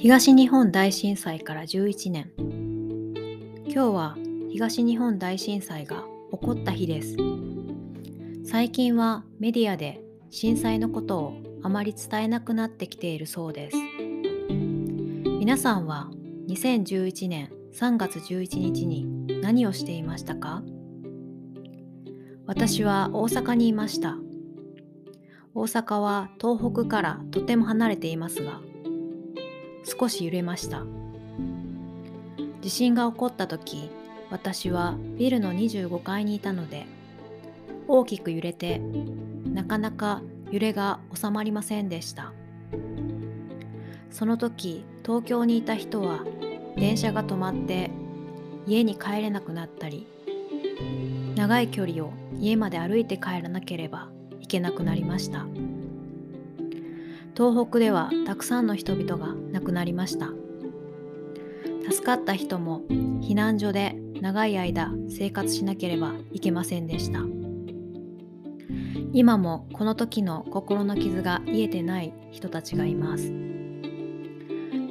東日本大震災から11年。今日は東日本大震災が起こった日です。最近はメディアで震災のことをあまり伝えなくなってきているそうです。皆さんは2011年3月11日に何をしていましたか？私は大阪にいました。大阪は東北からとても離れていますが少し揺れました。地震が起こった時私はビルの25階にいたので大きく揺れてなかなか揺れが収まりませんでした。その時東京にいた人は電車が止まって家に帰れなくなったり長い距離を家まで歩いて帰らなければいけなくなりました。東北ではたくさんの人々が亡くなりました。助かった人も避難所で長い間生活しなければいけませんでした。今もこの時の心の傷が癒えてない人たちがいます。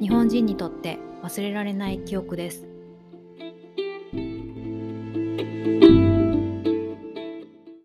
日本人にとって忘れられない記憶です。